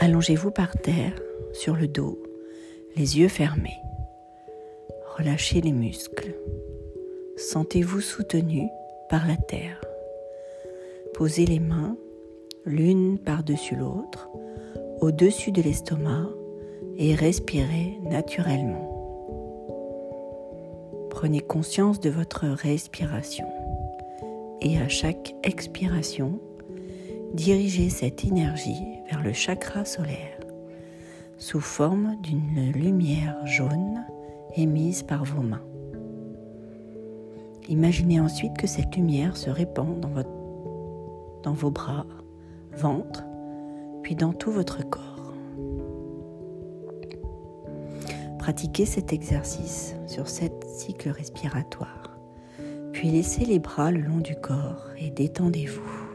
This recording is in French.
Allongez-vous par terre, sur le dos, les yeux fermés. Relâchez les muscles. Sentez-vous soutenu par la terre. Posez les mains l'une par-dessus l'autre, au-dessus de l'estomac et respirez naturellement. Prenez conscience de votre respiration et à chaque expiration, dirigez cette énergie vers le chakra solaire sous forme d'une lumière jaune émise par vos mains. Imaginez ensuite que cette lumière se répand dans, dans vos bras, ventre, puis dans tout votre corps. Pratiquez cet exercice sur sept cycles respiratoires, puis laissez les bras le long du corps et détendez-vous.